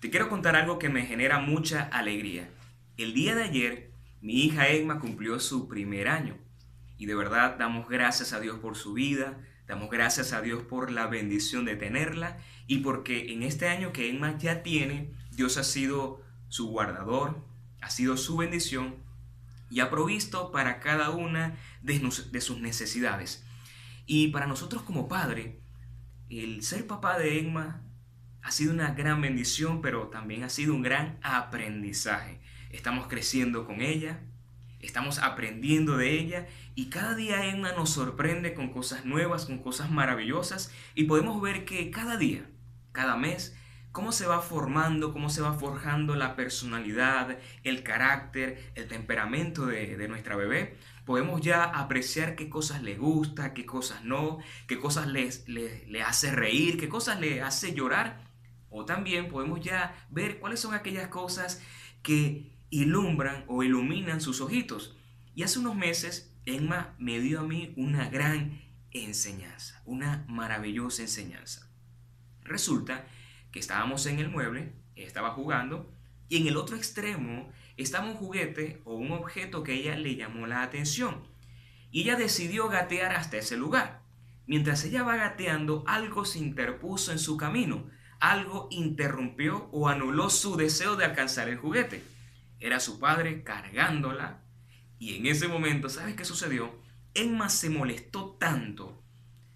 Te quiero contar algo que me genera mucha alegría. El día de ayer, mi hija Emma cumplió su primer año. Y de verdad damos gracias a Dios por su vida, damos gracias a Dios por la bendición de tenerla y porque en este año que Emma ya tiene, Dios ha sido su guardador, ha sido su bendición y ha provisto para cada una de, sus necesidades. Y para nosotros como padre, el ser papá de Emma ha sido una gran bendición, pero también ha sido un gran aprendizaje. Estamos creciendo con ella, estamos aprendiendo de ella y cada día Emma nos sorprende con cosas nuevas, con cosas maravillosas y podemos ver que cada día, cada mes, cómo se va formando, cómo se va forjando la personalidad, el carácter, el temperamento de, nuestra bebé. Podemos ya apreciar qué cosas le gusta, qué cosas no, qué cosas le, le hace reír, qué cosas le hace llorar. O también podemos ya ver cuáles son aquellas cosas que ilumbran o iluminan sus ojitos. Y hace unos meses Emma me dio a mí una gran enseñanza, una maravillosa enseñanza. Resulta que estábamos en el mueble, estaba jugando, y en el otro extremo estaba un juguete o un objeto que ella le llamó la atención. Y ella decidió gatear hasta ese lugar. Mientras ella va gateando, algo se interpuso en su camino, algo interrumpió o anuló su deseo de alcanzar el juguete. Era su padre cargándola. Y en ese momento, ¿sabes qué sucedió? Emma se molestó tanto,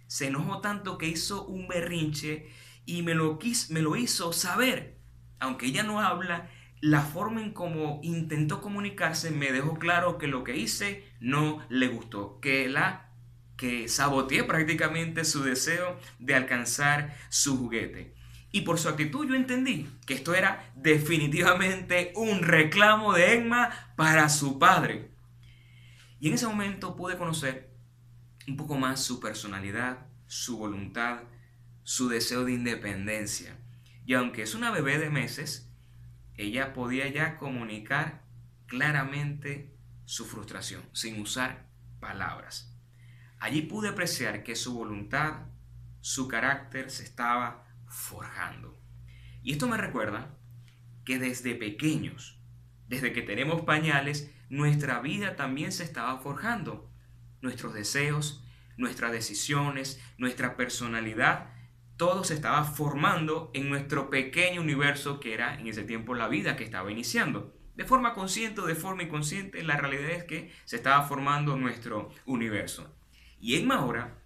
se enojó tanto que hizo un berrinche y me lo, me lo hizo saber. Aunque ella no habla, la forma en cómo intentó comunicarse me dejó claro que lo que hice no le gustó, que la que saboteé prácticamente su deseo de alcanzar su juguete. Y por su actitud yo entendí que esto era definitivamente un reclamo de Emma para su padre. Y en ese momento pude conocer un poco más su personalidad, su voluntad, su deseo de independencia. Y aunque es una bebé de meses, ella podía ya comunicar claramente su frustración, sin usar palabras. Allí pude apreciar que su voluntad, su carácter se estaba forjando. Y esto me recuerda que desde pequeños, desde que tenemos pañales, nuestra vida también se estaba forjando. Nuestros deseos, nuestras decisiones, nuestra personalidad todo se estaba formando en nuestro pequeño universo que era en ese tiempo la vida que estaba iniciando. De forma consciente o de forma inconsciente, la realidad es que se estaba formando nuestro universo. Y Emma ahora,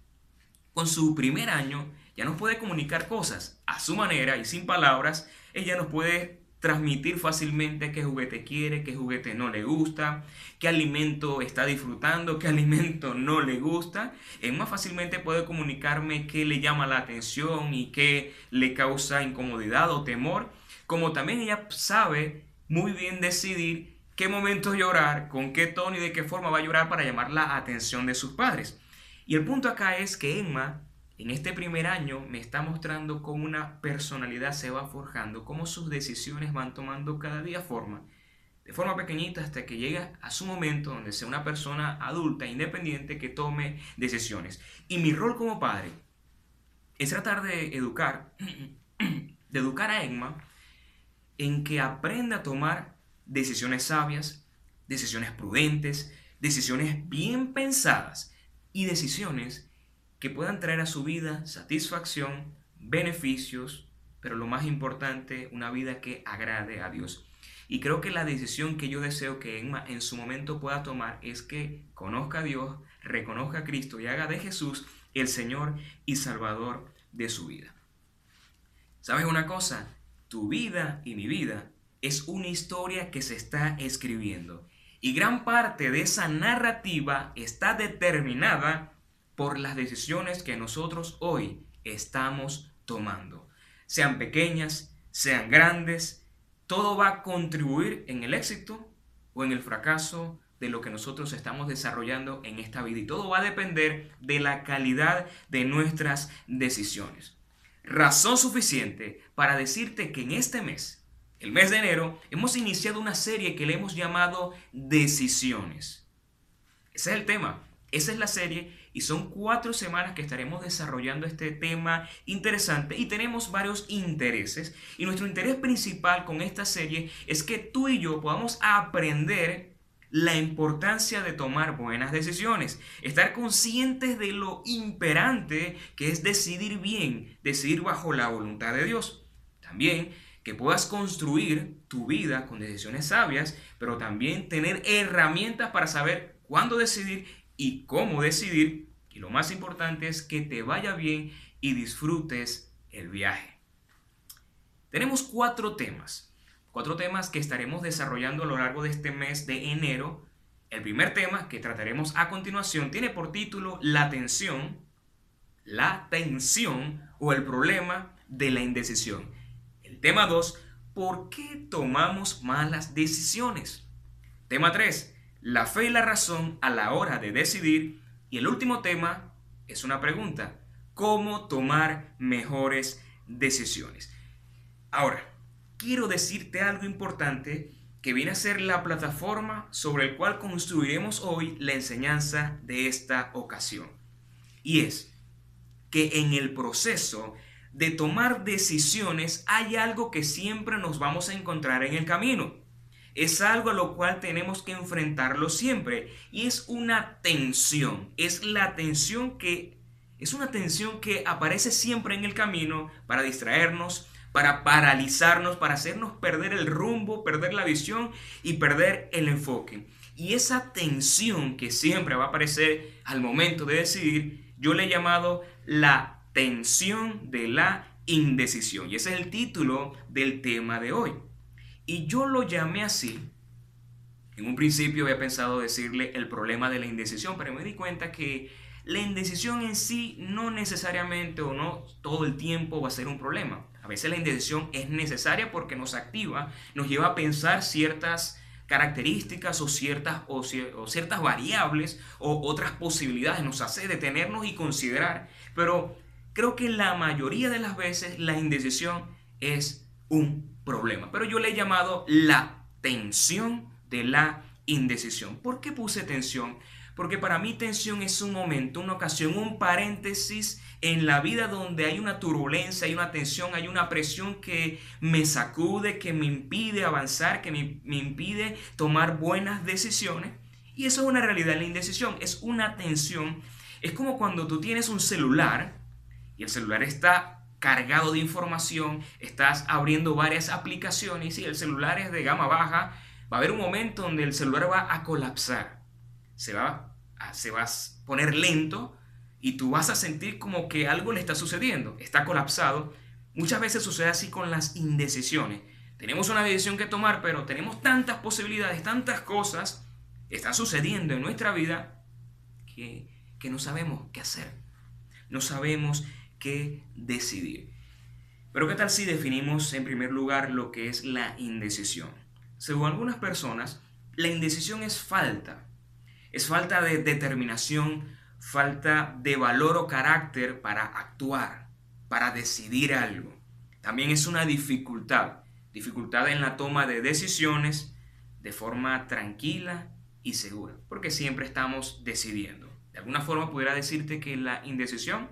con su primer año, ya nos puede comunicar cosas a su manera y sin palabras. Ella nos puede transmitir fácilmente qué juguete quiere, qué juguete no le gusta, qué alimento está disfrutando, qué alimento no le gusta. Es más fácilmente puede comunicarme qué le llama la atención y qué le causa incomodidad o temor. Como también ella sabe muy bien decidir qué momento llorar, con qué tono y de qué forma va a llorar para llamar la atención de sus padres. Y el punto acá es que Emma en este primer año me está mostrando cómo una personalidad se va forjando, cómo sus decisiones van tomando cada día forma, de forma pequeñita hasta que llega a su momento donde sea una persona adulta, independiente, que tome decisiones. Y mi rol como padre es tratar de educar, de educar a Emma en que aprenda a tomar decisiones sabias, decisiones prudentes, decisiones bien pensadas y decisiones que puedan traer a su vida satisfacción, beneficios, pero lo más importante, una vida que agrade a Dios. Y creo que la decisión que yo deseo que Emma en su momento pueda tomar es que conozca a Dios, reconozca a Cristo y haga de Jesús el Señor y Salvador de su vida. ¿Sabes una cosa? Tu vida y mi vida es una historia que se está escribiendo. Y gran parte de esa narrativa está determinada por las decisiones que nosotros hoy estamos tomando. Sean pequeñas, sean grandes, todo va a contribuir en el éxito o en el fracaso de lo que nosotros estamos desarrollando en esta vida. Y todo va a depender de la calidad de nuestras decisiones. Razón suficiente para decirte que en este mes, el mes de enero, hemos iniciado una serie que le hemos llamado Decisiones. Ese es el tema, esa es la serie y son cuatro semanas que estaremos desarrollando este tema interesante y tenemos varios intereses y nuestro interés principal con esta serie es que tú y yo podamos aprender la importancia de tomar buenas decisiones, estar conscientes de lo imperante que es decidir bien, decidir bajo la voluntad de Dios. También que puedas construir tu vida con decisiones sabias, pero también tener herramientas para saber cuándo decidir y cómo decidir. Y lo más importante es que te vaya bien y disfrutes el viaje. Tenemos cuatro temas, cuatro temas que estaremos desarrollando a lo largo de este mes de enero. El primer tema que trataremos a continuación tiene por título La tensión, la tensión o el problema de la indecisión. Tema 2, ¿por qué tomamos malas decisiones? Tema 3, la fe y la razón a la hora de decidir. Y el último tema es una pregunta, ¿cómo tomar mejores decisiones? Ahora, quiero decirte algo importante que viene a ser la plataforma sobre el cual construiremos hoy la enseñanza de esta ocasión. Y es que en el proceso de tomar decisiones hay algo que siempre nos vamos a encontrar en el camino. Es algo a lo cual tenemos que enfrentarlo siempre y es una tensión, es la tensión que es una tensión que aparece siempre en el camino para distraernos, para paralizarnos, para hacernos perder el rumbo, perder la visión y perder el enfoque. Y esa tensión que siempre va a aparecer al momento de decidir, yo le he llamado la tensión de la indecisión. Y ese es el título del tema de hoy. Y yo lo llamé así. En un principio había pensado decirle el problema de la indecisión, pero me di cuenta que la indecisión en sí no necesariamente o no todo el tiempo va a ser un problema. A veces la indecisión es necesaria porque nos activa, nos lleva a pensar ciertas características o ciertas, o, ciertas variables o otras posibilidades, nos hace detenernos y considerar. Pero creo que la mayoría de las veces la indecisión es un problema. Pero yo le he llamado la tensión de la indecisión. ¿Por qué puse tensión? Porque para mí tensión es un momento, una ocasión, un paréntesis en la vida donde hay una turbulencia, hay una tensión, hay una presión que me sacude, que me impide avanzar, que me, me impide tomar buenas decisiones. Y eso es una realidad, la indecisión es una tensión. Es como cuando tú tienes un celular y el celular está cargado de información, estás abriendo varias aplicaciones y el celular es de gama baja, va a haber un momento donde el celular va a colapsar, se va a, se va a poner lento y tú vas a sentir como que algo le está sucediendo, está colapsado. Muchas veces sucede así con las indecisiones. Tenemos una decisión que tomar, pero tenemos tantas posibilidades, tantas cosas están sucediendo en nuestra vida que, que no sabemos qué hacer. No sabemos que decidir. Pero ¿qué tal si definimos en primer lugar lo que es la indecisión? Según algunas personas, la indecisión es falta. Es falta de determinación, falta de valor o carácter para actuar, para decidir algo. También es una dificultad, dificultad en la toma de decisiones de forma tranquila y segura, porque siempre estamos decidiendo. De alguna forma pudiera decirte que la indecisión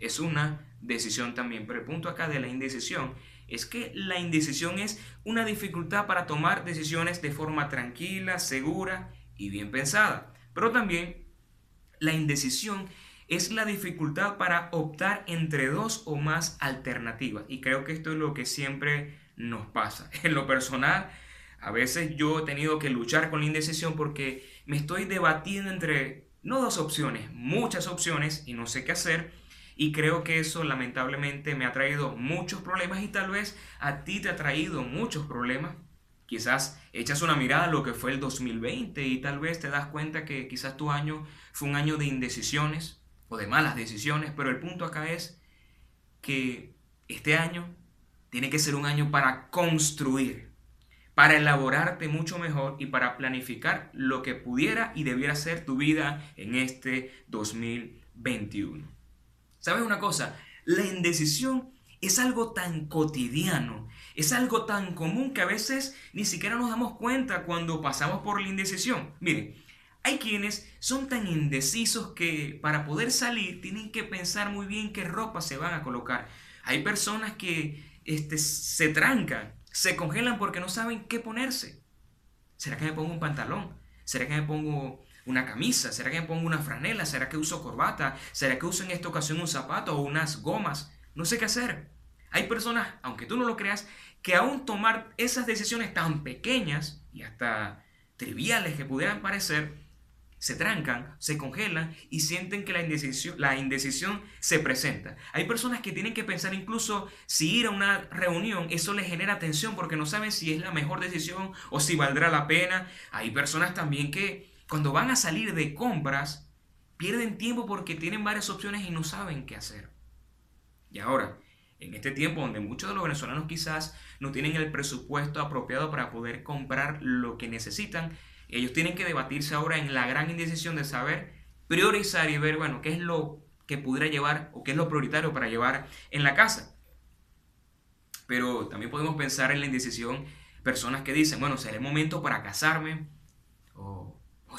es una decisión también. Pero el punto acá de la indecisión es que la indecisión es una dificultad para tomar decisiones de forma tranquila, segura y bien pensada. Pero también la indecisión es la dificultad para optar entre dos o más alternativas. Y creo que esto es lo que siempre nos pasa. En lo personal, a veces yo he tenido que luchar con la indecisión porque me estoy debatiendo entre no dos opciones, muchas opciones y no sé qué hacer. Y creo que eso lamentablemente me ha traído muchos problemas y tal vez a ti te ha traído muchos problemas. Quizás echas una mirada a lo que fue el 2020 y tal vez te das cuenta que quizás tu año fue un año de indecisiones o de malas decisiones, pero el punto acá es que este año tiene que ser un año para construir, para elaborarte mucho mejor y para planificar lo que pudiera y debiera ser tu vida en este 2021. ¿Sabes una cosa? La indecisión es algo tan cotidiano, es algo tan común que a veces ni siquiera nos damos cuenta cuando pasamos por la indecisión. Miren, Hay quienes son tan indecisos que para poder salir tienen que pensar muy bien qué ropa se van a colocar. Hay personas que este, se trancan, se congelan porque no saben qué ponerse. ¿Será que me pongo un pantalón? ¿Será que me pongo una camisa? ¿Será que me pongo una franela? ¿Será que uso corbata? ¿Será que uso en esta ocasión un zapato o unas gomas? No sé qué hacer. Hay personas, aunque tú no lo creas, que aún tomar esas decisiones tan pequeñas y hasta triviales que pudieran parecer, se trancan, se congelan y sienten que la indecisión, la indecisión se presenta. Hay personas que tienen que pensar incluso si ir a una reunión, eso les genera tensión porque no saben si es la mejor decisión o si valdrá la pena. Hay personas también que cuando van a salir de compras, pierden tiempo porque tienen varias opciones y no saben qué hacer. Y ahora, en este tiempo donde muchos de los venezolanos quizás no tienen el presupuesto apropiado para poder comprar lo que necesitan, ellos tienen que debatirse ahora en la gran indecisión de saber priorizar y ver, bueno, qué es lo que pudiera llevar o qué es lo prioritario para llevar en la casa. Pero también podemos pensar en la indecisión, personas que dicen, bueno, ¿será el momento para casarme?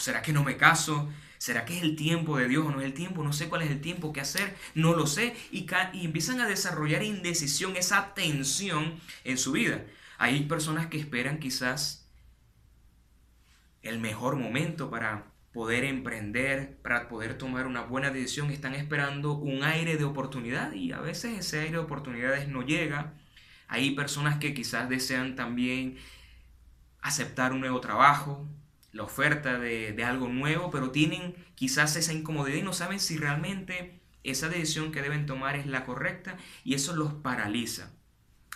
¿O, o será que no me caso? ¿Será que es el tiempo de Dios o no es el tiempo? No sé cuál es el tiempo que hacer, no lo sé. Y, y empiezan a desarrollar indecisión, esa tensión en su vida. Hay personas que esperan quizás el mejor momento para poder emprender, para poder tomar una buena decisión, están esperando un aire de oportunidad y a veces ese aire de oportunidades no llega. Hay personas que quizás desean también aceptar un nuevo trabajo, la oferta de, de, algo nuevo, pero tienen quizás esa incomodidad y no saben si realmente esa decisión que deben tomar es la correcta y eso los paraliza.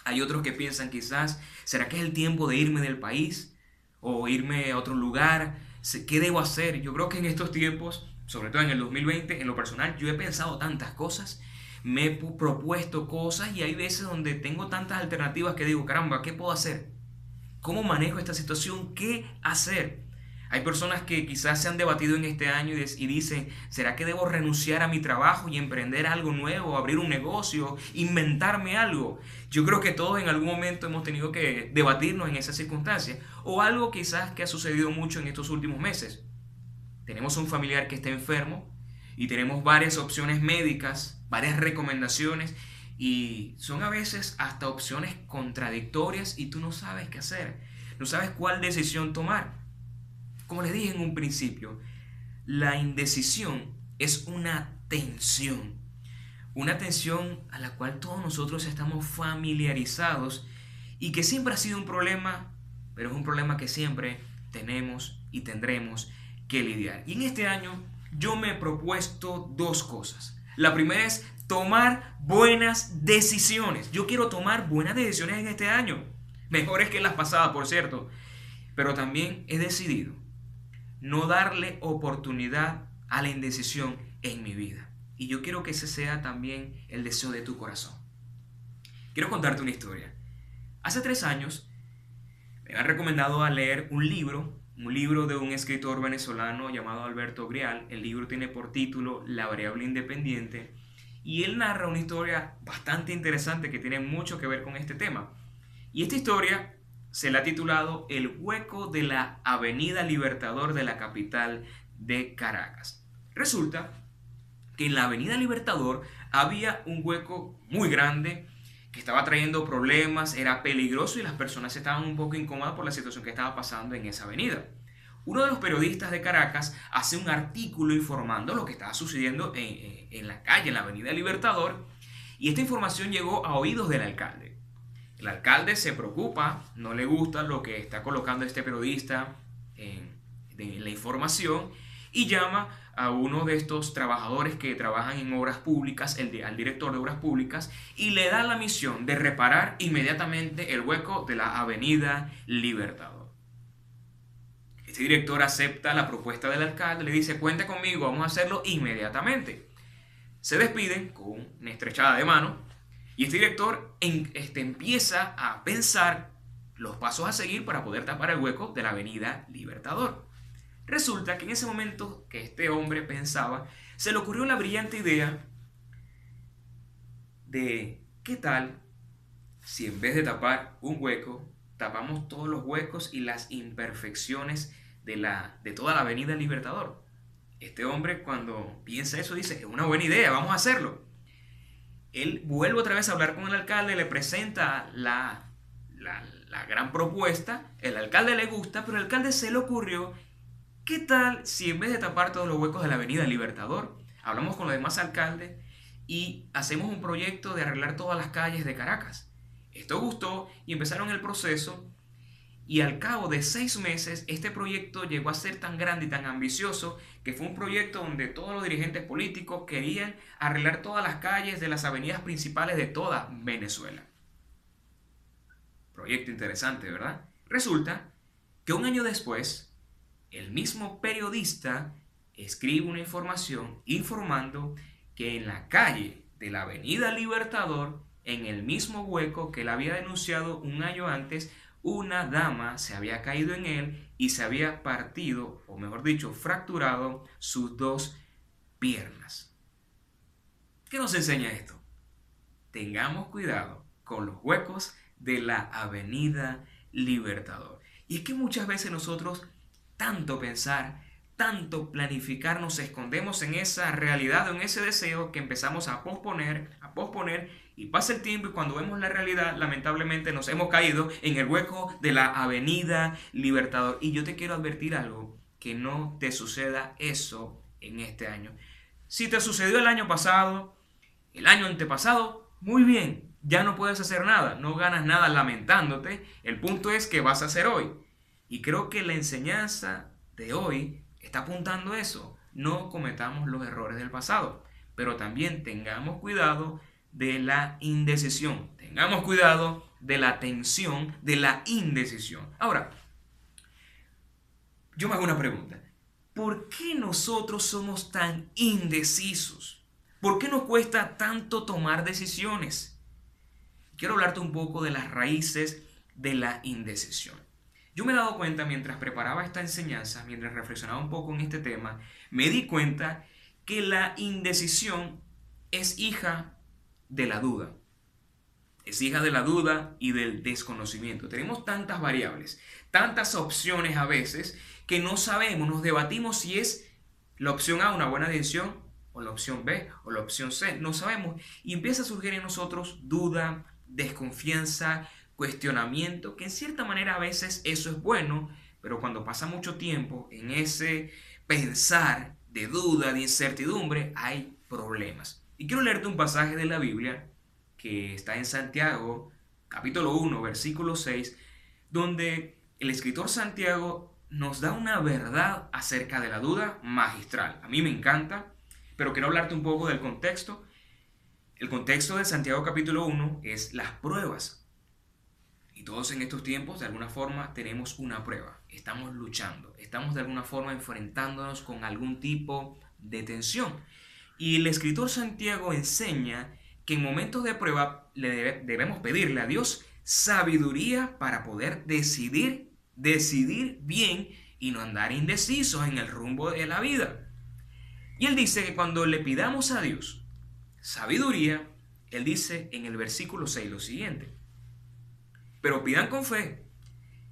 Hay otros que piensan quizás, ¿será que es el tiempo de irme del país? o irme a otro lugar. ¿Qué debo hacer? Yo creo que en estos tiempos, sobre todo en el 2020, en lo personal, yo he pensado tantas cosas, me he propuesto cosas y hay veces donde tengo tantas alternativas que digo, caramba, ¿qué puedo hacer? ¿Cómo manejo esta situación? ¿Qué hacer? Hay personas que quizás se han debatido en este año y dicen, ¿será que debo renunciar a mi trabajo y emprender algo nuevo, abrir un negocio, inventarme algo? Yo creo que todos en algún momento hemos tenido que debatirnos en esas circunstancias. O algo quizás que ha sucedido mucho en estos últimos meses. Tenemos un familiar que está enfermo y tenemos varias opciones médicas, varias recomendaciones y son a veces hasta opciones contradictorias y tú no sabes qué hacer, no sabes cuál decisión tomar. Como les dije en un principio, la indecisión es una tensión. Una tensión a la cual todos nosotros estamos familiarizados y que siempre ha sido un problema, pero es un problema que siempre tenemos y tendremos que lidiar. Y en este año yo me he propuesto dos cosas. La primera es tomar buenas decisiones. Yo quiero tomar buenas decisiones en este año. Mejores que las pasadas, por cierto. Pero también he decidido no darle oportunidad a la indecisión en mi vida. Y yo quiero que ese sea también el deseo de tu corazón. Quiero contarte una historia. Hace tres años me han recomendado a leer un libro, un libro de un escritor venezolano llamado Alberto Grial. El libro tiene por título La variable independiente y él narra una historia bastante interesante que tiene mucho que ver con este tema. Y esta historia se le ha titulado El hueco de la Avenida Libertador de la capital de Caracas. Resulta que en la Avenida Libertador había un hueco muy grande que estaba trayendo problemas, era peligroso y las personas estaban un poco incómodas por la situación que estaba pasando en esa avenida. Uno de los periodistas de Caracas hace un artículo informando lo que estaba sucediendo en, en la calle, en la Avenida Libertador, y esta información llegó a oídos del alcalde. El alcalde se preocupa, no le gusta lo que está colocando este periodista en, la información y llama a uno de estos trabajadores que trabajan en obras públicas, el al director de obras públicas, y le da la misión de reparar inmediatamente el hueco de la avenida Libertador. Este director acepta la propuesta del alcalde, le dice, cuenta conmigo, vamos a hacerlo inmediatamente. Se despiden con una estrechada de mano y este director este, empieza a pensar los pasos a seguir para poder tapar el hueco de la avenida Libertador. Resulta que en ese momento que este hombre pensaba, se le ocurrió la brillante idea de qué tal si en vez de tapar un hueco, tapamos todos los huecos y las imperfecciones de, la, de toda la Avenida Libertador. Este hombre cuando piensa eso dice, es una buena idea, vamos a hacerlo. Él vuelve otra vez a hablar con el alcalde, le presenta la, la, gran propuesta, el alcalde le gusta, pero el alcalde se le ocurrió, ¿qué tal si en vez de tapar todos los huecos de la Avenida Libertador, hablamos con los demás alcaldes y hacemos un proyecto de arreglar todas las calles de Caracas? Esto gustó y empezaron el proceso y al cabo de seis meses este proyecto llegó a ser tan grande y tan ambicioso que fue un proyecto donde todos los dirigentes políticos querían arreglar todas las calles de las avenidas principales de toda Venezuela. Proyecto interesante, ¿verdad? Resulta que un año después, el mismo periodista escribe una información informando que en la calle de la Avenida Libertador, en el mismo hueco que él había denunciado un año antes, una dama se había caído en él y se había partido, o mejor dicho, fracturado sus dos piernas. ¿Qué nos enseña esto? Tengamos cuidado con los huecos de la Avenida Libertador. Y es que muchas veces nosotros, tanto pensar, tanto planificar, nos escondemos en esa realidad o en ese deseo que empezamos a posponer, a posponer, y pasa el tiempo y cuando vemos la realidad, lamentablemente nos hemos caído en el hueco de la Avenida Libertador. Y yo te quiero advertir algo, que no te suceda eso en este año. Si te sucedió el año pasado, el año antepasado, muy bien, ya no puedes hacer nada, no ganas nada lamentándote, el punto es que vas a hacer hoy. Y creo que la enseñanza de hoy está apuntando eso, no cometamos los errores del pasado, pero también tengamos cuidado de la indecisión, tengamos cuidado de la tensión, de la indecisión. Ahora, yo me hago una pregunta. ¿Por qué nosotros somos tan indecisos? ¿Por qué nos cuesta tanto tomar decisiones? quiero hablarte un poco de las raíces de la indecisión. Yo me he dado cuenta mientras preparaba esta enseñanza, mientras reflexionaba un poco en este tema, me di cuenta que la indecisión es hija de la duda. Es hija de la duda y del desconocimiento. Tenemos tantas variables, tantas opciones a veces, que no sabemos, nos debatimos si es la opción A una buena decisión o la opción B o la opción C. No sabemos. Y empieza a surgir en nosotros duda, desconfianza, cuestionamiento, que en cierta manera a veces eso es bueno, pero cuando pasa mucho tiempo en ese pensar de duda, de incertidumbre, hay problemas. Y quiero leerte un pasaje de la Biblia que está en Santiago, capítulo 1, versículo 6, donde el escritor Santiago nos da una verdad acerca de la duda magistral. A mí me encanta, pero quiero hablarte un poco del contexto el contexto de Santiago capítulo 1 es las pruebas. Y todos en estos tiempos, de alguna forma, tenemos una prueba. Estamos luchando, estamos de alguna forma enfrentándonos con algún tipo de tensión. Y el escritor Santiago enseña que en momentos de prueba debemos pedirle a Dios sabiduría para poder decidir, decidir bien y no andar indecisos en el rumbo de la vida. Y él dice que cuando le pidamos a Dios sabiduría, él dice en el versículo 6 lo siguiente. Pero pidan con fe,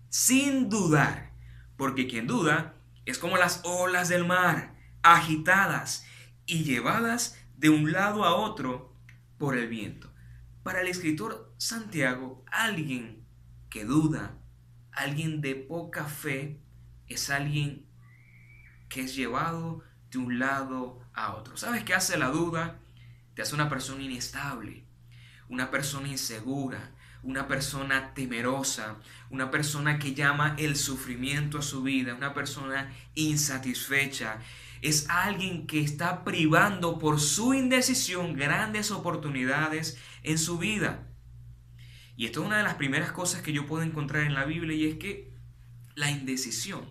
sin dudar, porque quien duda es como las olas del mar, agitadas y llevadas de un lado a otro por el viento. Para el escritor Santiago, alguien que duda, alguien de poca fe, es alguien que es llevado de un lado a otro. ¿Sabes qué hace la duda? te hace una persona inestable, una persona insegura, una persona temerosa, una persona que llama el sufrimiento a su vida, una persona insatisfecha. Es alguien que está privando por su indecisión grandes oportunidades en su vida. Y esto es una de las primeras cosas que yo puedo encontrar en la Biblia y es que la indecisión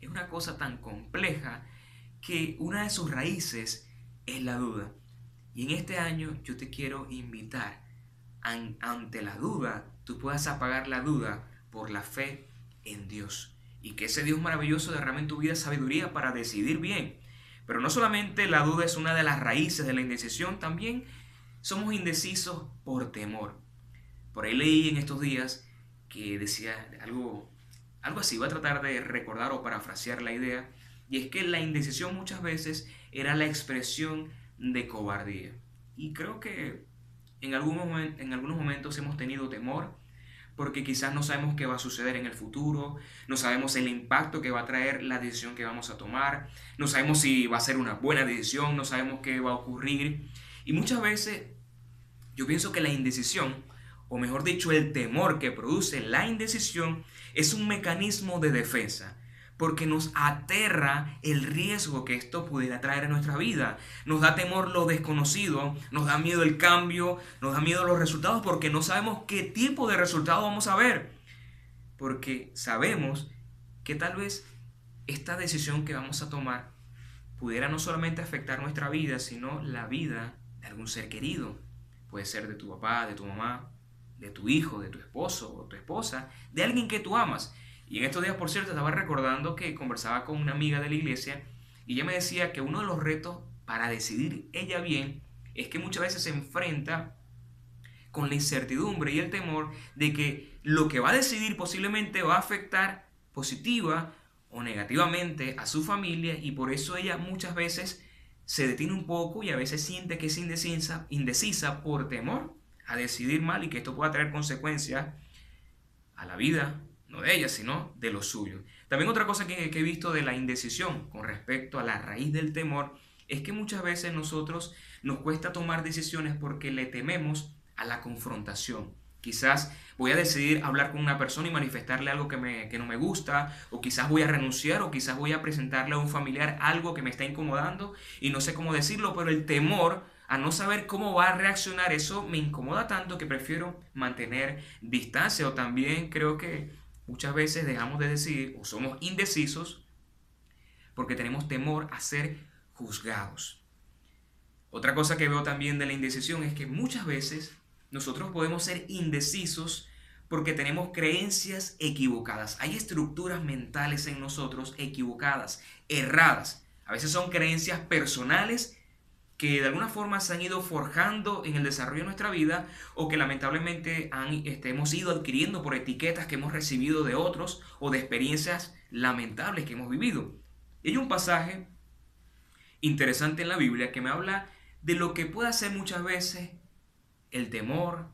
es una cosa tan compleja que una de sus raíces es la duda. Y en este año yo te quiero invitar, ante la duda, tú puedas apagar la duda por la fe en Dios. Y que ese Dios maravilloso derrame en tu vida sabiduría para decidir bien. Pero no solamente la duda es una de las raíces de la indecisión, también somos indecisos por temor. Por ahí leí en estos días que decía algo, Algo así, voy a tratar de recordar o parafrasear la idea. Y es que la indecisión muchas veces era la expresión de cobardía. Y creo que en, algún en algunos momentos hemos tenido temor porque quizás no sabemos qué va a suceder en el futuro, no sabemos el impacto que va a traer la decisión que vamos a tomar, no sabemos si va a ser una buena decisión, no sabemos qué va a ocurrir. Y muchas veces yo pienso que la indecisión, o mejor dicho, el temor que produce la indecisión, es un mecanismo de defensa porque nos aterra el riesgo que esto pudiera traer a nuestra vida. Nos da temor lo desconocido, nos da miedo el cambio, nos da miedo los resultados porque no sabemos qué tipo de resultado vamos a ver. Porque sabemos que tal vez esta decisión que vamos a tomar pudiera no solamente afectar nuestra vida, sino la vida de algún ser querido. Puede ser de tu papá, de tu mamá, de tu hijo, de tu esposo o tu esposa, de alguien que tú amas. Y en estos días, por cierto, estaba recordando que conversaba con una amiga de la iglesia y ella me decía que uno de los retos para decidir ella bien es que muchas veces se enfrenta con la incertidumbre y el temor de que lo que va a decidir posiblemente va a afectar positiva o negativamente a su familia y por eso ella muchas veces se detiene un poco y a veces siente que es indecisa, por temor a decidir mal y que esto pueda traer consecuencias a la vida no de ella, sino de lo suyo. También otra cosa que, he visto de la indecisión con respecto a la raíz del temor es que muchas veces nosotros nos cuesta tomar decisiones porque le tememos a la confrontación. Quizás voy a decidir hablar con una persona y manifestarle algo que, me, que no me gusta, o quizás voy a renunciar, o quizás voy a presentarle a un familiar algo que me está incomodando y no sé cómo decirlo, pero el temor a no saber cómo va a reaccionar eso me incomoda tanto que prefiero mantener distancia o también creo que Muchas veces dejamos de decidir o somos indecisos porque tenemos temor a ser juzgados. Otra cosa que veo también de la indecisión es que muchas veces nosotros podemos ser indecisos porque tenemos creencias equivocadas. Hay estructuras mentales en nosotros equivocadas, erradas. A veces son creencias personales que de alguna forma se han ido forjando en el desarrollo de nuestra vida o que lamentablemente este, hemos ido adquiriendo por etiquetas que hemos recibido de otros o de experiencias lamentables que hemos vivido. Hay un pasaje interesante en la Biblia que me habla de lo que puede hacer muchas veces el temor,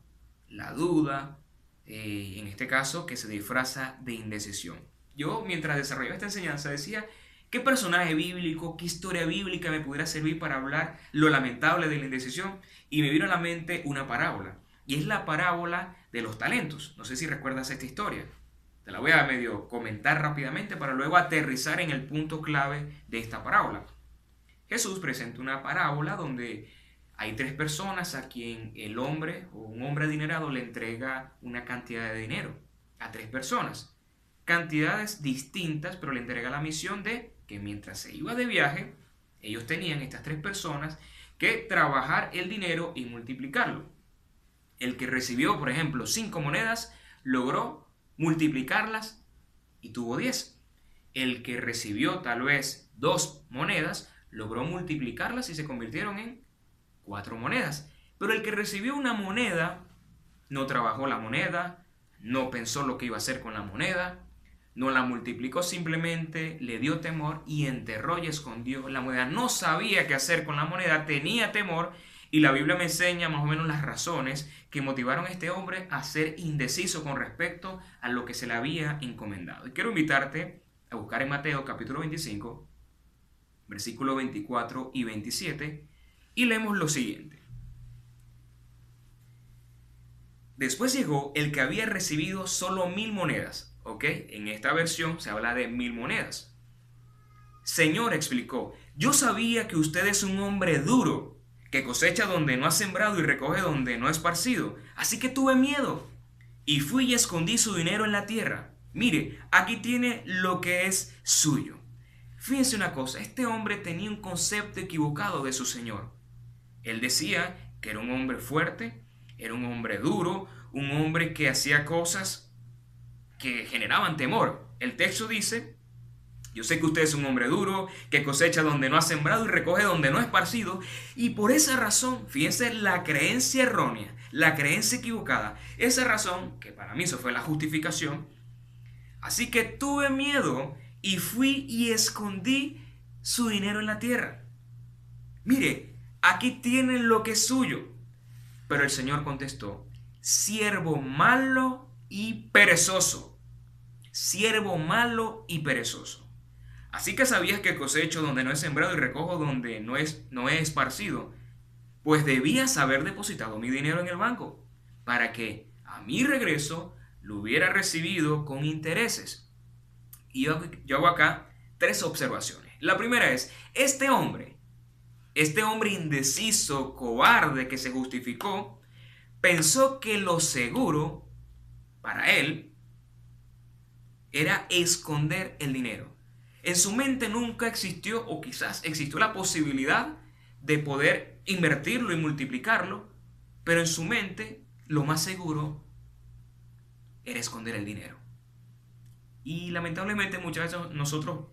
la duda, eh, en este caso que se disfraza de indecisión. Yo mientras desarrollaba esta enseñanza decía ¿Qué personaje bíblico, qué historia bíblica me pudiera servir para hablar lo lamentable de la indecisión? Y me vino a la mente una parábola. Y es la parábola de los talentos. No sé si recuerdas esta historia. Te la voy a medio comentar rápidamente para luego aterrizar en el punto clave de esta parábola. Jesús presenta una parábola donde hay tres personas a quien el hombre o un hombre adinerado le entrega una cantidad de dinero a tres personas. Cantidades distintas, pero le entrega la misión de que mientras se iba de viaje, ellos tenían, estas tres personas, que trabajar el dinero y multiplicarlo. El que recibió, por ejemplo, cinco monedas, logró multiplicarlas y tuvo diez. El que recibió tal vez dos monedas, logró multiplicarlas y se convirtieron en cuatro monedas. Pero el que recibió una moneda, no trabajó la moneda, no pensó lo que iba a hacer con la moneda, no la multiplicó, simplemente le dio temor y enterró y escondió la moneda. No sabía qué hacer con la moneda, tenía temor y la Biblia me enseña más o menos las razones que motivaron a este hombre a ser indeciso con respecto a lo que se le había encomendado. Y quiero invitarte a buscar en Mateo capítulo 25, versículo 24 y 27 y leemos lo siguiente. Después llegó el que había recibido solo mil monedas ¿ok? En esta versión se habla de mil monedas. Señor explicó, yo sabía que usted es un hombre duro, que cosecha donde no ha sembrado y recoge donde no ha esparcido, así que tuve miedo y fui y escondí su dinero en la tierra. Mire, aquí tiene lo que es suyo. Fíjense una cosa, este hombre tenía un concepto equivocado de su Señor. Él decía que era un hombre fuerte, era un hombre duro, un hombre que hacía cosas que generaban temor. El texto dice, yo sé que usted es un hombre duro, que cosecha donde no ha sembrado y recoge donde no ha esparcido, y por esa razón, fíjense la creencia errónea, la creencia equivocada, esa razón, que para mí eso fue la justificación, Así que tuve miedo y fui y escondí su dinero en la tierra. Mire, aquí tienen lo que es suyo. Pero el Señor contestó, siervo malo y perezoso. Siervo malo y perezoso. Así que sabías que cosecho donde no he sembrado y recojo donde no, es, no he esparcido. Pues debías haber depositado mi dinero en el banco para que a mi regreso lo hubiera recibido con intereses. Y yo, yo hago acá tres observaciones. La primera es, este hombre, este hombre indeciso, cobarde que se justificó, pensó que lo seguro para él era esconder el dinero. En su mente nunca existió, o quizás existió la posibilidad de poder invertirlo y multiplicarlo, pero en su mente lo más seguro era esconder el dinero. Y lamentablemente muchas veces nosotros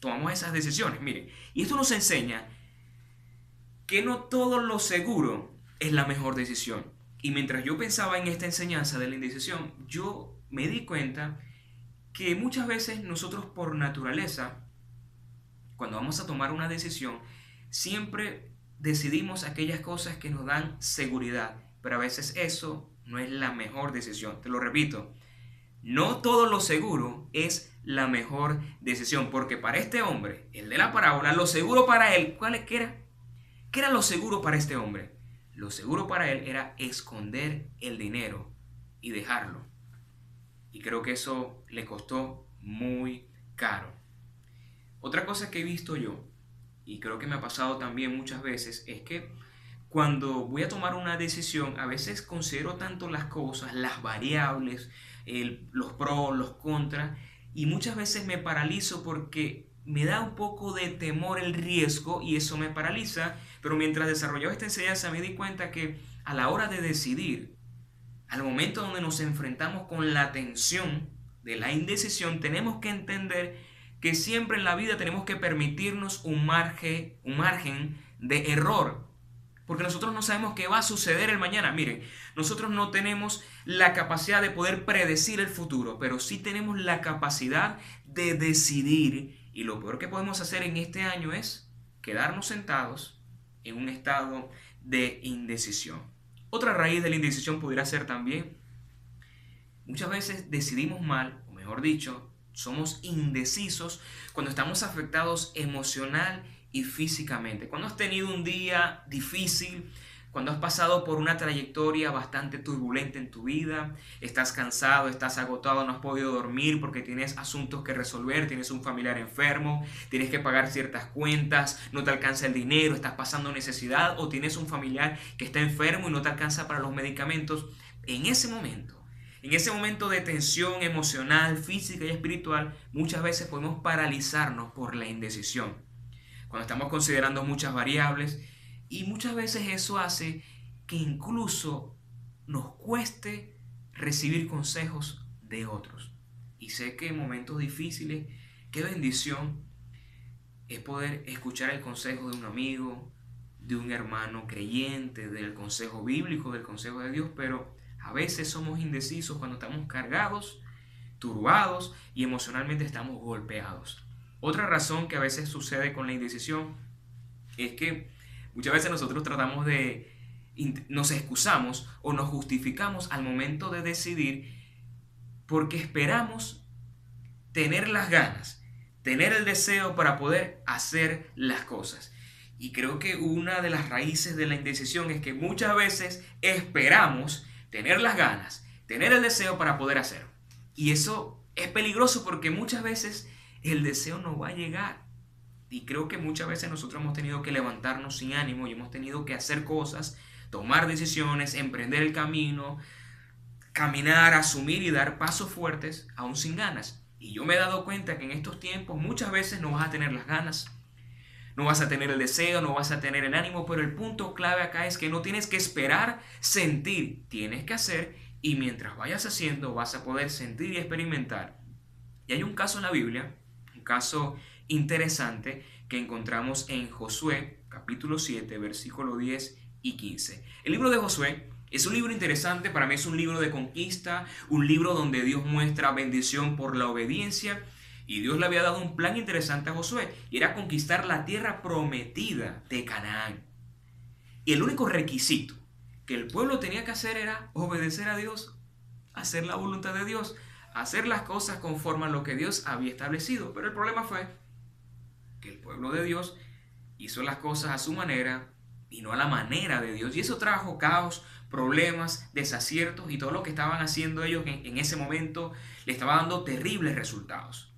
tomamos esas decisiones. Mire, y esto nos enseña que no todo lo seguro es la mejor decisión. Y mientras yo pensaba en esta enseñanza de la indecisión, yo me di cuenta que muchas veces nosotros por naturaleza, cuando vamos a tomar una decisión, siempre decidimos aquellas cosas que nos dan seguridad, pero a veces eso no es la mejor decisión. Te lo repito, no todo lo seguro es la mejor decisión, porque para este hombre, el de la parábola, lo seguro para él, ¿cuál era? ¿Qué era lo seguro para este hombre? Lo seguro para él era esconder el dinero y dejarlo. Y creo que eso le costó muy caro. Otra cosa que he visto yo, y creo que me ha pasado también muchas veces, es que cuando voy a tomar una decisión, a veces considero tanto las cosas, las variables, los pros, los contras, y muchas veces me paralizo porque me da un poco de temor el riesgo y eso me paraliza, pero mientras desarrollaba esta enseñanza me di cuenta que a la hora de decidir, al momento donde nos enfrentamos con la tensión de la indecisión, tenemos que entender que siempre en la vida tenemos que permitirnos un margen, un margen de error. Porque nosotros no sabemos qué va a suceder el mañana. Miren, nosotros no tenemos la capacidad de poder predecir el futuro, pero sí tenemos la capacidad de decidir. Y lo peor que podemos hacer en este año es quedarnos sentados en un estado de indecisión. Otra raíz de la indecisión pudiera ser también, muchas veces decidimos mal, o mejor dicho, somos indecisos cuando estamos afectados emocional y físicamente. Cuando has tenido un día difícil, cuando has pasado por una trayectoria bastante turbulenta en tu vida, estás cansado, estás agotado, no has podido dormir porque tienes asuntos que resolver, tienes un familiar enfermo, tienes que pagar ciertas cuentas, no te alcanza el dinero, estás pasando necesidad o tienes un familiar que está enfermo y no te alcanza para los medicamentos, en ese momento en ese momento de tensión emocional, física y espiritual, muchas veces podemos paralizarnos por la indecisión. Cuando estamos considerando muchas variables y muchas veces eso hace que incluso nos cueste recibir consejos de otros. Y sé que en momentos difíciles, qué bendición es poder escuchar el consejo de un amigo, de un hermano creyente, del consejo bíblico, del consejo de Dios, pero a veces somos indecisos cuando estamos cargados, turbados y emocionalmente estamos golpeados. Otra razón que a veces sucede con la indecisión es que muchas veces nosotros tratamos de, nos excusamos o nos justificamos al momento de decidir porque esperamos tener las ganas, tener el deseo para poder hacer las cosas. Y creo que una de las raíces de la indecisión es que muchas veces esperamos tener las ganas, tener el deseo para poder hacer. Y eso es peligroso porque muchas veces el deseo no va a llegar. Y creo que muchas veces nosotros hemos tenido que levantarnos sin ánimo y hemos tenido que hacer cosas, tomar decisiones, emprender el camino, caminar, asumir y dar pasos fuertes aún sin ganas. Y yo me he dado cuenta que en estos tiempos muchas veces no vas a tener las ganas, no vas a tener el deseo, no vas a tener el ánimo, pero el punto clave acá es que no tienes que esperar sentir, tienes que hacer y mientras vayas haciendo vas a poder sentir y experimentar. Y hay un caso en la Biblia, un caso interesante que encontramos en Josué capítulo 7, versículo 10 y 15. El libro de Josué Es un libro interesante, para mí es un libro de conquista, un libro donde Dios muestra bendición por la obediencia y Dios le había dado un plan interesante a Josué y era conquistar la tierra prometida de Canaán. Y el único requisito que el pueblo tenía que hacer era obedecer a Dios, hacer la voluntad de Dios, hacer las cosas conforme a lo que Dios había establecido. Pero el problema fue que el pueblo de Dios hizo las cosas a su manera y no a la manera de Dios. Y eso trajo caos, problemas, desaciertos y todo lo que estaban haciendo ellos en, ese momento le estaba dando terribles resultados.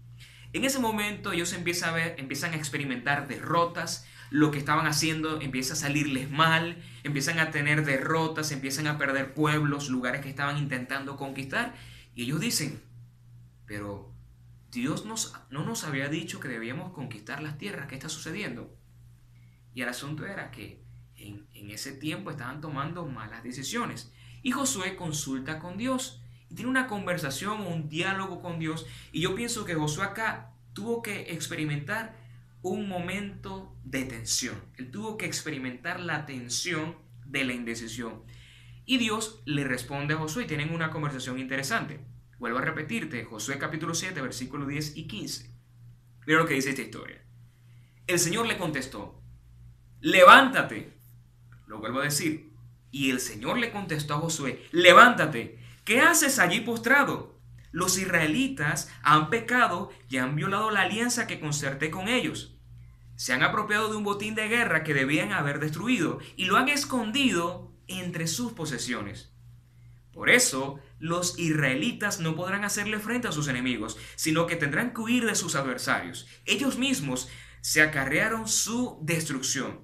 En ese momento ellos empiezan a ver, empiezan a experimentar derrotas, lo que estaban haciendo empieza a salirles mal, empiezan a tener derrotas, empiezan a perder pueblos, lugares que estaban intentando conquistar y ellos dicen, pero Dios nos, no nos había dicho que debíamos conquistar las tierras, ¿qué está sucediendo? Y el asunto era que en, en ese tiempo estaban tomando malas decisiones. Y Josué consulta con Dios y tiene una conversación, un diálogo con Dios. Y yo pienso que Josué acá tuvo que experimentar un momento de tensión. Él tuvo que experimentar la tensión de la indecisión. Y Dios le responde a Josué y tienen una conversación interesante. Vuelvo a repetirte, Josué capítulo 7, versículo 10 y 15. Mira lo que dice esta historia. El Señor le contestó, levántate. Lo vuelvo a decir. Y el Señor le contestó a Josué, levántate. ¿Qué haces allí postrado? Los israelitas han pecado y han violado la alianza que concerté con ellos. Se han apropiado de un botín de guerra que debían haber destruido y lo han escondido entre sus posesiones. Por eso, los israelitas no podrán hacerle frente a sus enemigos, sino que tendrán que huir de sus adversarios. Ellos mismos se acarrearon su destrucción.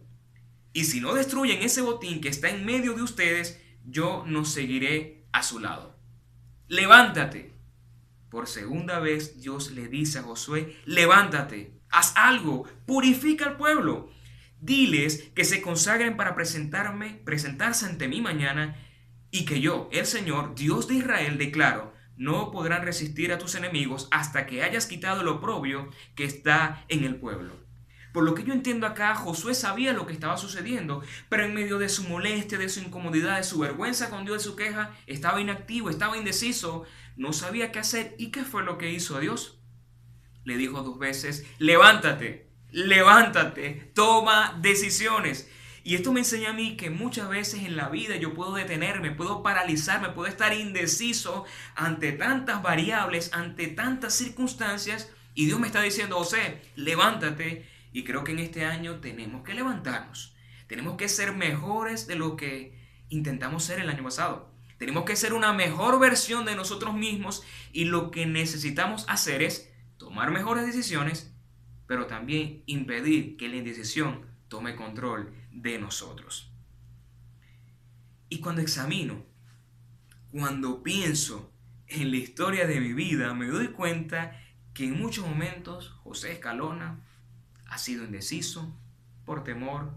Y si no destruyen ese botín que está en medio de ustedes, yo no seguiré a su lado. Levántate, por segunda vez Dios le dice a Josué, levántate, haz algo, purifica al pueblo. Diles que se consagren para presentarme, presentarse ante mí mañana y que yo, el Señor, Dios de Israel, declaro, no podrán resistir a tus enemigos hasta que hayas quitado el oprobio que está en el pueblo. Por lo que yo entiendo acá, Josué sabía lo que estaba sucediendo, pero en medio de su molestia, de su incomodidad, de su vergüenza con Dios, de su queja, estaba inactivo, estaba indeciso, no sabía qué hacer. ¿Y qué fue lo que hizo Dios? Le dijo dos veces, levántate, levántate, toma decisiones. Y esto me enseña a mí que muchas veces en la vida yo puedo detenerme, puedo paralizarme, puedo estar indeciso ante tantas variables, ante tantas circunstancias. Y Dios me está diciendo, José, levántate y creo que en este año tenemos que levantarnos. Tenemos que ser mejores de lo que intentamos ser el año pasado. Tenemos que ser una mejor versión de nosotros mismos y lo que necesitamos hacer es tomar mejores decisiones, pero también impedir que la indecisión tome control de nosotros. Y cuando examino, cuando pienso en la historia de mi vida, me doy cuenta que en muchos momentos José Escalona ha sido indeciso por temor,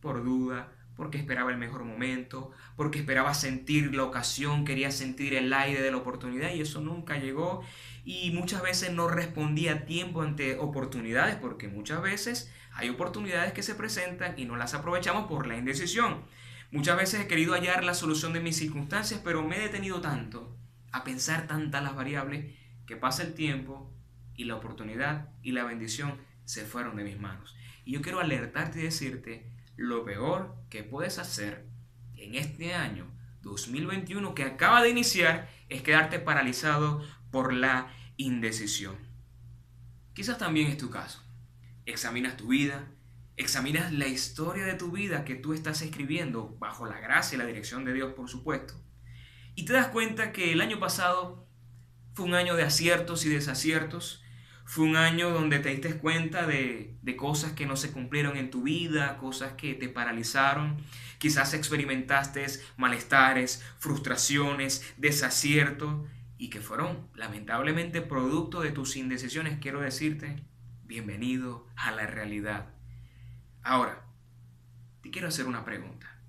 por duda, porque esperaba el mejor momento, porque esperaba sentir la ocasión, quería sentir el aire de la oportunidad y eso nunca llegó. Y muchas veces no respondía a tiempo ante oportunidades, porque muchas veces hay oportunidades que se presentan y no las aprovechamos por la indecisión. Muchas veces he querido hallar la solución de mis circunstancias, pero me he detenido tanto a pensar tantas las variables que pasa el tiempo y la oportunidad y la bendición se fueron de mis manos. Y yo quiero alertarte y decirte lo peor que puedes hacer en este año 2021 que acaba de iniciar es quedarte paralizado por la indecisión. Quizás también es tu caso. Examinas tu vida, examinas la historia de tu vida que tú estás escribiendo bajo la gracia y la dirección de Dios, por supuesto. Y te das cuenta que el año pasado fue un año de aciertos y desaciertos, fue un año donde te diste cuenta de, cosas que no se cumplieron en tu vida, cosas que te paralizaron. Quizás experimentaste malestares, frustraciones, desaciertos y que fueron lamentablemente producto de tus indecisiones. Quiero decirte, bienvenido a la realidad. Ahora, te quiero hacer una pregunta.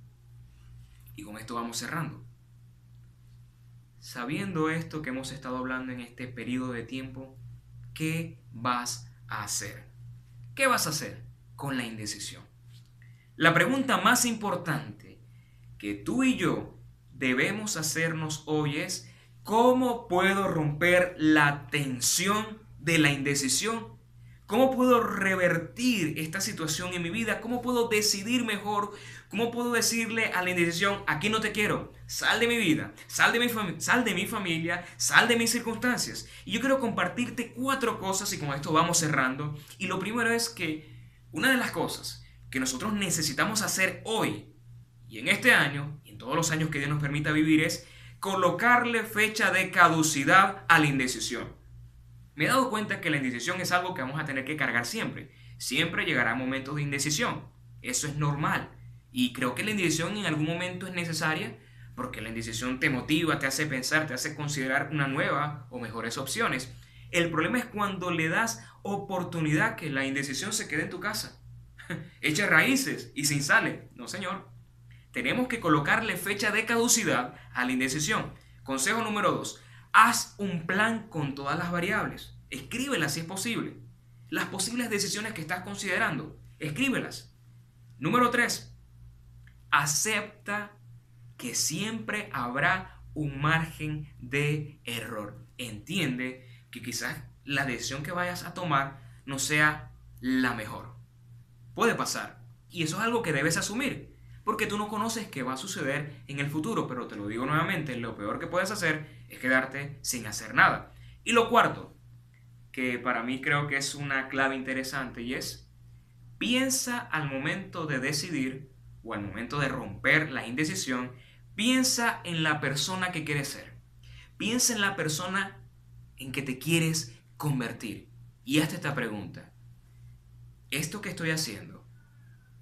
Y con esto vamos cerrando. Sabiendo esto que hemos estado hablando en este periodo de tiempo, ¿qué vas a hacer? ¿Qué vas a hacer con la indecisión? La pregunta más importante que tú y yo debemos hacernos hoy es, ¿cómo puedo romper la tensión de la indecisión? ¿Cómo puedo revertir esta situación en mi vida? ¿Cómo puedo decidir mejor? ¿Cómo puedo decirle a la indecisión, aquí no te quiero, sal de mi vida, sal de mi, sal de mi familia, sal de mis circunstancias? Y yo quiero compartirte cuatro cosas y con esto vamos cerrando. Y lo primero es que una de las cosas que nosotros necesitamos hacer hoy y en este año y en todos los años que Dios nos permita vivir es colocarle fecha de caducidad a la indecisión. Me he dado cuenta que la indecisión es algo que vamos a tener que cargar siempre. Siempre llegará momentos de indecisión. Eso es normal. Y creo que la indecisión en algún momento es necesaria porque la indecisión te motiva, te hace pensar, te hace considerar una nueva o mejores opciones. El problema es cuando le das oportunidad que la indecisión se quede en tu casa. Echa raíces y sin sale. No, señor. Tenemos que colocarle fecha de caducidad a la indecisión. Consejo número 2. Haz un plan con todas las variables. Escríbelas si es posible. Las posibles decisiones que estás considerando. Escríbelas. Número 3. Acepta que siempre habrá un margen de error. Entiende que quizás la decisión que vayas a tomar no sea la mejor. Puede pasar. Y eso es algo que debes asumir porque tú no conoces qué va a suceder en el futuro, pero te lo digo nuevamente, lo peor que puedes hacer es quedarte sin hacer nada. Y lo cuarto, que para mí creo que es una clave interesante y es, piensa al momento de decidir o al momento de romper la indecisión, piensa en la persona que quieres ser. Piensa en la persona en que te quieres convertir. Y hazte esta pregunta. ¿Esto que estoy haciendo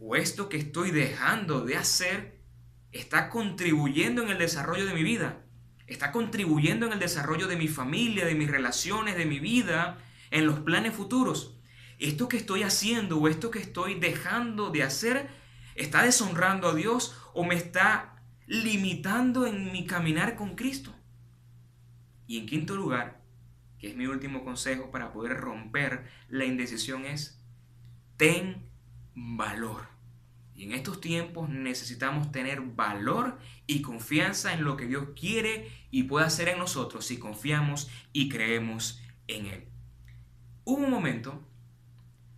o esto que estoy dejando de hacer está contribuyendo en el desarrollo de mi vida, está contribuyendo en el desarrollo de mi familia, de mis relaciones, de mi vida, en los planes futuros. Esto que estoy haciendo o esto que estoy dejando de hacer está deshonrando a Dios o me está limitando en mi caminar con Cristo. Y en quinto lugar, que es mi último consejo para poder romper la indecisión es, ten valor. En estos tiempos necesitamos tener valor y confianza en lo que Dios quiere y puede hacer en nosotros si confiamos y creemos en Él. Hubo un momento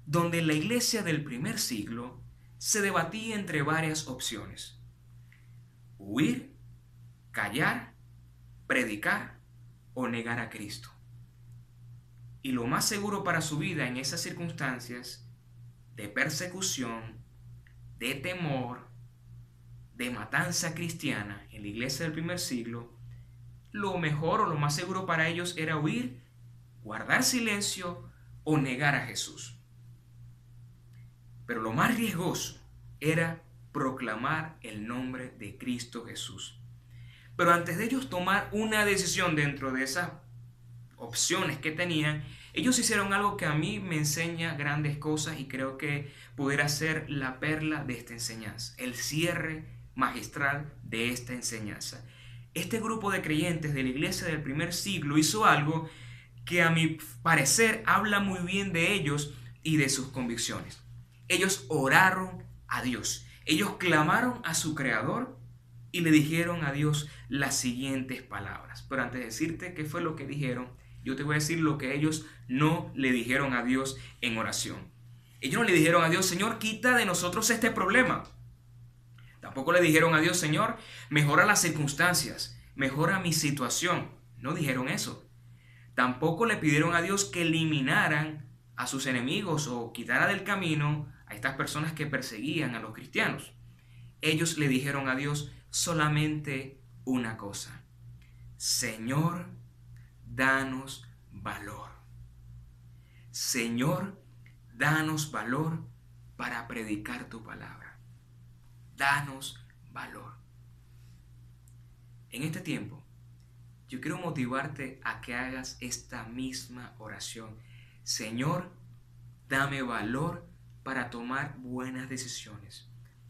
donde la iglesia del primer siglo se debatía entre varias opciones. Huir, callar, predicar o negar a Cristo. Y lo más seguro para su vida en esas circunstancias de persecución, de temor, de matanza cristiana en la iglesia del primer siglo, lo mejor o lo más seguro para ellos era huir, guardar silencio o negar a Jesús. Pero lo más riesgoso era proclamar el nombre de Cristo Jesús. Pero antes de ellos tomar una decisión dentro de esas opciones que tenían, ellos hicieron algo que a mí me enseña grandes cosas y creo que pudiera ser la perla de esta enseñanza, el cierre magistral de esta enseñanza. Este grupo de creyentes de la iglesia del primer siglo hizo algo que a mi parecer habla muy bien de ellos y de sus convicciones. Ellos oraron a Dios, ellos clamaron a su creador y le dijeron a Dios las siguientes palabras. Pero antes de decirte qué fue lo que dijeron, yo te voy a decir lo que ellos no le dijeron a Dios en oración. Ellos no le dijeron a Dios, Señor, quita de nosotros este problema. Tampoco le dijeron a Dios, Señor, mejora las circunstancias, mejora mi situación. No dijeron eso. Tampoco le pidieron a Dios que eliminaran a sus enemigos o quitara del camino a estas personas que perseguían a los cristianos. Ellos le dijeron a Dios solamente una cosa. Señor, danos valor. Señor, danos valor para predicar tu palabra. Danos valor. En este tiempo, yo quiero motivarte a que hagas esta misma oración. Señor, dame valor para tomar buenas decisiones.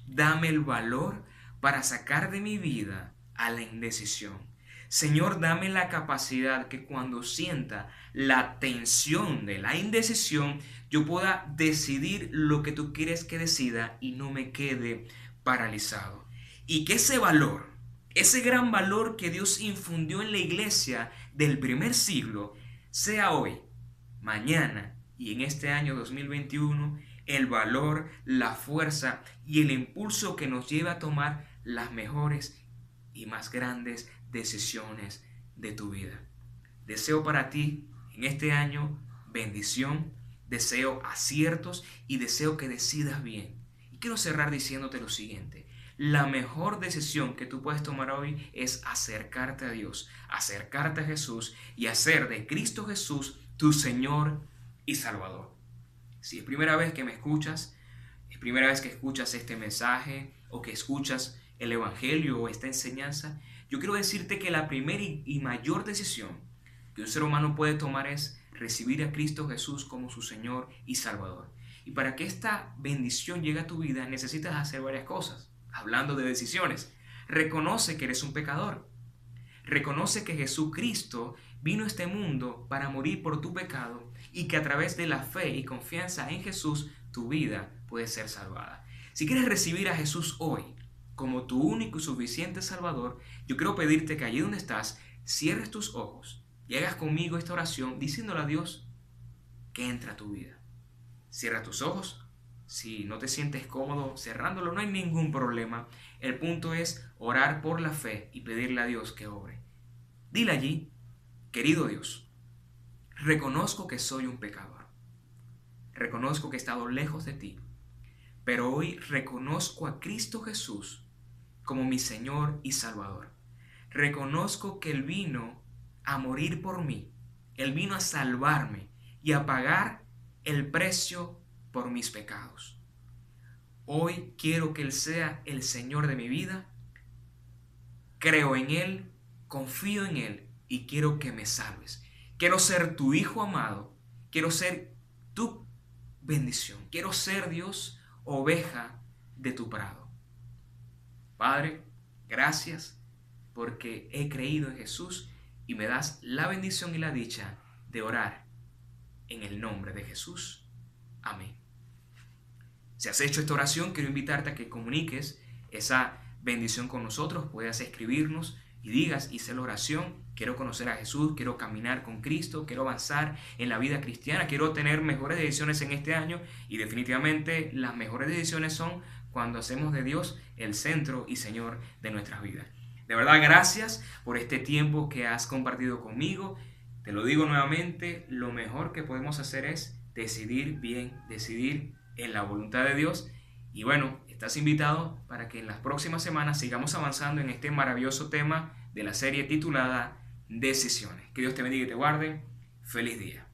Dame el valor para sacar de mi vida a la indecisión Señor, dame la capacidad que cuando sienta la tensión de la indecisión, yo pueda decidir lo que tú quieres que decida y no me quede paralizado. Y que ese valor, ese gran valor que Dios infundió en la iglesia del primer siglo, sea hoy, mañana y en este año 2021 el valor, la fuerza y el impulso que nos lleva a tomar las mejores y más grandes decisiones de tu vida. Deseo para ti en este año bendición, deseo aciertos y deseo que decidas bien. Y quiero cerrar diciéndote lo siguiente. La mejor decisión que tú puedes tomar hoy es acercarte a Dios, acercarte a Jesús y hacer de Cristo Jesús tu Señor y Salvador. Si es primera vez que me escuchas, es primera vez que escuchas este mensaje o que escuchas el Evangelio o esta enseñanza, yo quiero decirte que la primera y mayor decisión que un ser humano puede tomar es recibir a Cristo Jesús como su Señor y Salvador. Y para que esta bendición llegue a tu vida necesitas hacer varias cosas hablando de decisiones, reconoce que eres un pecador. Reconoce que Jesucristo vino a este mundo para morir por tu pecado y que a través de la fe y confianza en Jesús tu vida puede ser salvada. Si quieres recibir a Jesús hoy como tu único y suficiente Salvador, yo quiero pedirte que allí donde estás, cierres tus ojos y hagas conmigo esta oración diciéndole a Dios que entra a tu vida. Cierra tus ojos si no te sientes cómodo cerrándolo, no hay ningún problema. El punto es orar por la fe y pedirle a Dios que obre. Dile allí, querido Dios, reconozco que soy un pecador. Reconozco que he estado lejos de ti. Pero hoy reconozco a Cristo Jesús como mi Señor y Salvador. Reconozco que Él vino a morir por mí. Él vino a salvarme y a pagar el precio por mis pecados. Hoy quiero que Él sea el Señor de mi vida. Creo en Él, confío en Él y quiero que me salves. Quiero ser tu Hijo amado. Quiero ser tu bendición. Quiero ser Dios, oveja de tu prado. Padre, gracias porque he creído en Jesús y me das la bendición y la dicha de orar en el nombre de Jesús. Amén. Si has hecho esta oración, quiero invitarte a que comuniques esa bendición con nosotros, puedas escribirnos y digas, hice la oración, quiero conocer a Jesús, quiero caminar con Cristo, quiero avanzar en la vida cristiana, quiero tener mejores decisiones en este año y definitivamente las mejores decisiones son cuando hacemos de Dios el centro y Señor de nuestras vidas. De verdad, gracias por este tiempo que has compartido conmigo. Te lo digo nuevamente, lo mejor que podemos hacer es decidir bien, decidir en la voluntad de Dios. Y bueno, estás invitado para que en las próximas semanas sigamos avanzando en este maravilloso tema de la serie titulada Decisiones. Que Dios te bendiga y te guarde. Feliz día.